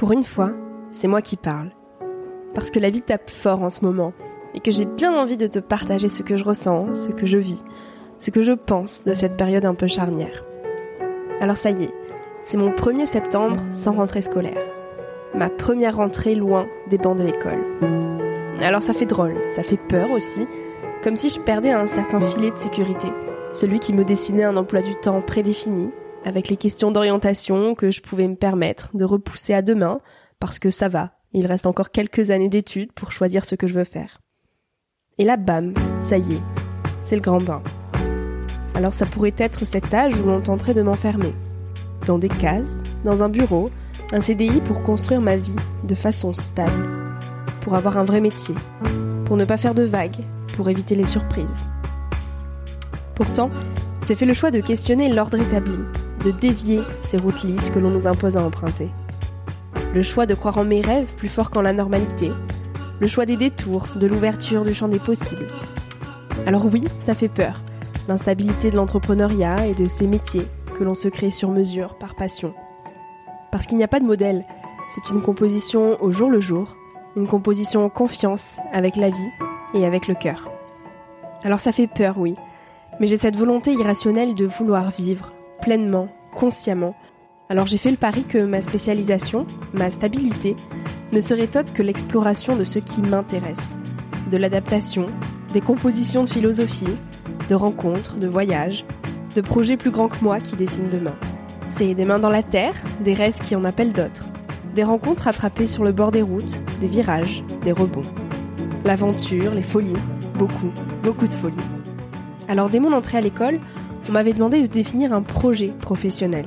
Pour une fois, c'est moi qui parle. Parce que la vie tape fort en ce moment et que j'ai bien envie de te partager ce que je ressens, ce que je vis, ce que je pense de cette période un peu charnière. Alors ça y est, c'est mon 1er septembre sans rentrée scolaire. Ma première rentrée loin des bancs de l'école. Alors ça fait drôle, ça fait peur aussi, comme si je perdais un certain filet de sécurité, celui qui me dessinait un emploi du temps prédéfini, avec les questions d'orientation que je pouvais me permettre de repousser à demain, parce que ça va, il reste encore quelques années d'études pour choisir ce que je veux faire. Et là, bam, ça y est, c'est le grand bain. Alors ça pourrait être cet âge où l'on tenterait de m'enfermer. Dans des cases, dans un bureau, un CDI pour construire ma vie de façon stable, pour avoir un vrai métier, pour ne pas faire de vagues, pour éviter les surprises. Pourtant, j'ai fait le choix de questionner l'ordre établi, de dévier ces routes lisses que l'on nous impose à emprunter. Le choix de croire en mes rêves plus fort qu'en la normalité. Le choix des détours, de l'ouverture du champ des possibles. Alors oui, ça fait peur. L'instabilité de l'entrepreneuriat et de ces métiers que l'on se crée sur mesure par passion. Parce qu'il n'y a pas de modèle. C'est une composition au jour le jour, une composition en confiance avec la vie et avec le cœur. Alors ça fait peur, oui. Mais j'ai cette volonté irrationnelle de vouloir vivre, pleinement, consciemment. Alors j'ai fait le pari que ma spécialisation, ma stabilité, ne serait autre que l'exploration de ce qui m'intéresse, de l'adaptation, des compositions de philosophie, de rencontres, de voyages, de projets plus grands que moi qui dessinent demain. C'est des mains dans la terre, des rêves qui en appellent d'autres, des rencontres attrapées sur le bord des routes, des virages, des rebonds. L'aventure, les folies, beaucoup, beaucoup de folies. Alors dès mon entrée à l'école, on m'avait demandé de définir un projet professionnel.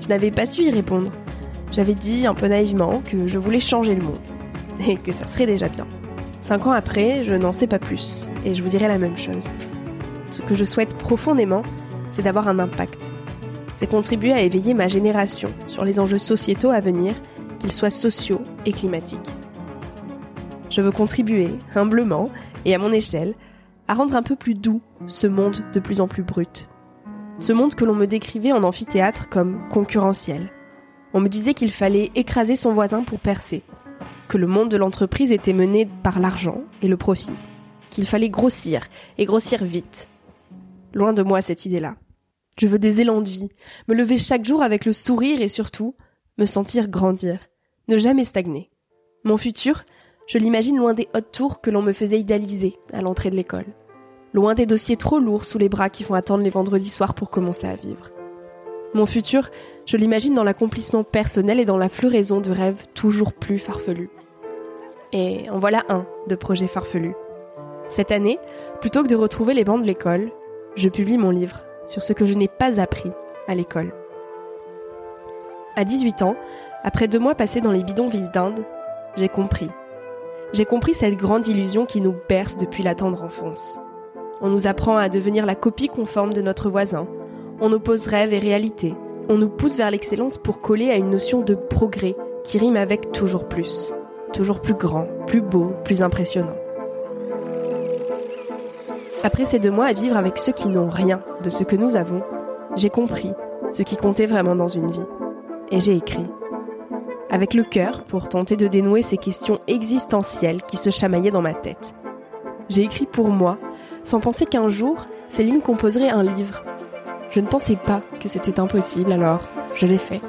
Je n'avais pas su y répondre. J'avais dit un peu naïvement que je voulais changer le monde et que ça serait déjà bien. Cinq ans après, je n'en sais pas plus et je vous dirai la même chose. Ce que je souhaite profondément, c'est d'avoir un impact. C'est contribuer à éveiller ma génération sur les enjeux sociétaux à venir, qu'ils soient sociaux et climatiques. Je veux contribuer, humblement et à mon échelle, à rendre un peu plus doux ce monde de plus en plus brut. Ce monde que l'on me décrivait en amphithéâtre comme concurrentiel. On me disait qu'il fallait écraser son voisin pour percer, que le monde de l'entreprise était mené par l'argent et le profit, qu'il fallait grossir et grossir vite. Loin de moi cette idée-là. Je veux des élans de vie, me lever chaque jour avec le sourire et surtout me sentir grandir, ne jamais stagner. Mon futur, je l'imagine loin des hautes tours que l'on me faisait idéaliser à l'entrée de l'école. Loin des dossiers trop lourds sous les bras qui font attendre les vendredis soirs pour commencer à vivre. Mon futur, je l'imagine dans l'accomplissement personnel et dans la floraison de rêves toujours plus farfelus. Et en voilà un de projets farfelus. Cette année, plutôt que de retrouver les bancs de l'école, je publie mon livre sur ce que je n'ai pas appris à l'école. À 18 ans, après deux mois passés dans les bidonvilles d'Inde, j'ai compris j'ai compris cette grande illusion qui nous berce depuis la tendre enfance. On nous apprend à devenir la copie conforme de notre voisin. On oppose rêve et réalité. On nous pousse vers l'excellence pour coller à une notion de progrès qui rime avec toujours plus. Toujours plus grand, plus beau, plus impressionnant. Après ces deux mois à vivre avec ceux qui n'ont rien de ce que nous avons, j'ai compris ce qui comptait vraiment dans une vie. Et j'ai écrit avec le cœur pour tenter de dénouer ces questions existentielles qui se chamaillaient dans ma tête. J'ai écrit pour moi, sans penser qu'un jour, ces lignes composeraient un livre. Je ne pensais pas que c'était impossible, alors je l'ai fait.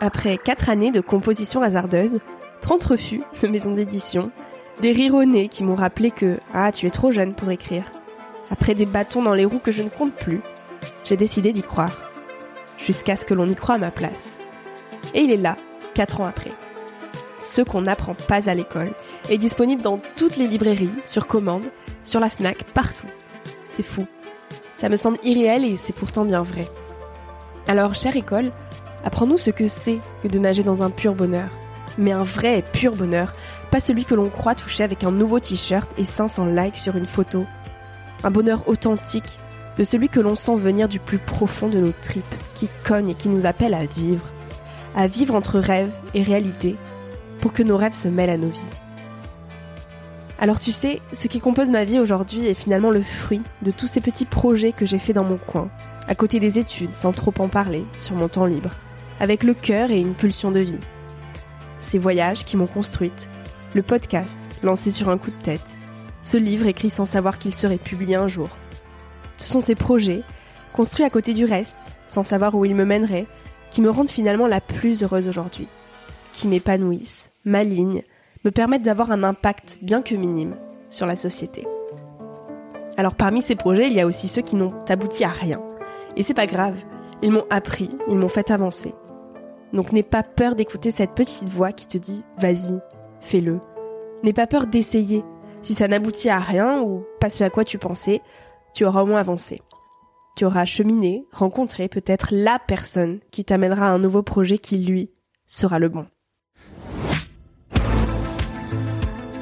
Après quatre années de composition hasardeuse, 30 refus de maison d'édition, des rires au qui m'ont rappelé que Ah, tu es trop jeune pour écrire. Après des bâtons dans les roues que je ne compte plus, j'ai décidé d'y croire jusqu'à ce que l'on y croit à ma place. Et il est là, 4 ans après. Ce qu'on n'apprend pas à l'école est disponible dans toutes les librairies, sur commande, sur la FNAC, partout. C'est fou. Ça me semble irréel et c'est pourtant bien vrai. Alors, chère école, apprends-nous ce que c'est que de nager dans un pur bonheur. Mais un vrai et pur bonheur, pas celui que l'on croit toucher avec un nouveau t-shirt et 500 likes sur une photo. Un bonheur authentique de celui que l'on sent venir du plus profond de nos tripes, qui cogne et qui nous appelle à vivre, à vivre entre rêve et réalité, pour que nos rêves se mêlent à nos vies. Alors tu sais, ce qui compose ma vie aujourd'hui est finalement le fruit de tous ces petits projets que j'ai faits dans mon coin, à côté des études, sans trop en parler, sur mon temps libre, avec le cœur et une pulsion de vie. Ces voyages qui m'ont construite, le podcast lancé sur un coup de tête, ce livre écrit sans savoir qu'il serait publié un jour, ce sont ces projets, construits à côté du reste, sans savoir où ils me mèneraient, qui me rendent finalement la plus heureuse aujourd'hui, qui m'épanouissent, m'alignent, me permettent d'avoir un impact bien que minime sur la société. Alors parmi ces projets, il y a aussi ceux qui n'ont abouti à rien. Et c'est pas grave, ils m'ont appris, ils m'ont fait avancer. Donc n'aie pas peur d'écouter cette petite voix qui te dit vas-y, fais-le. N'aie pas peur d'essayer. Si ça n'aboutit à rien ou pas ce à quoi tu pensais, tu auras au moins avancé. Tu auras cheminé, rencontré peut-être la personne qui t'amènera à un nouveau projet qui, lui, sera le bon.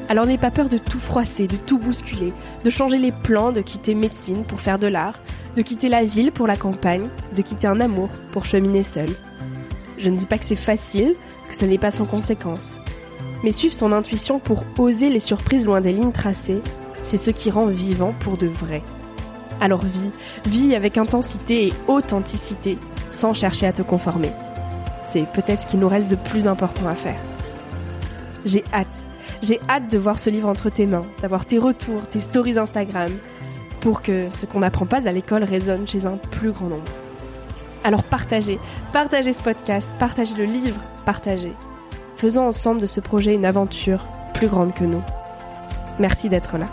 Alors n'aie pas peur de tout froisser, de tout bousculer, de changer les plans, de quitter médecine pour faire de l'art, de quitter la ville pour la campagne, de quitter un amour pour cheminer seul. Je ne dis pas que c'est facile, que ce n'est pas sans conséquences. Mais suivre son intuition pour oser les surprises loin des lignes tracées, c'est ce qui rend vivant pour de vrai. Alors vis, vis avec intensité et authenticité, sans chercher à te conformer. C'est peut-être ce qu'il nous reste de plus important à faire. J'ai hâte, j'ai hâte de voir ce livre entre tes mains, d'avoir tes retours, tes stories Instagram, pour que ce qu'on n'apprend pas à l'école résonne chez un plus grand nombre. Alors partagez, partagez ce podcast, partagez le livre, partagez. Faisons ensemble de ce projet une aventure plus grande que nous. Merci d'être là.